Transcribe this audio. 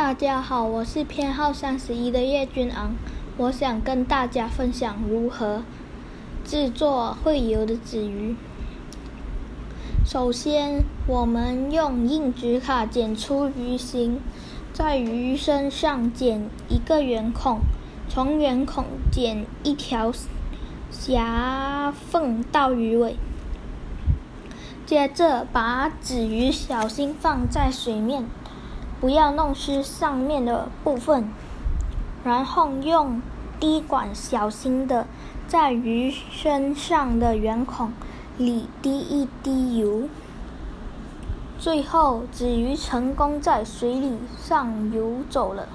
大家好，我是编号三十一的叶君昂，我想跟大家分享如何制作会游的纸鱼。首先，我们用硬纸卡剪出鱼形，在鱼身上剪一个圆孔，从圆孔剪一条狭缝到鱼尾。接着，把纸鱼小心放在水面，不要弄湿上面的部分。然后用滴管小心的在鱼身上的圆孔里滴一滴油。最后，子鱼成功在水里上游走了。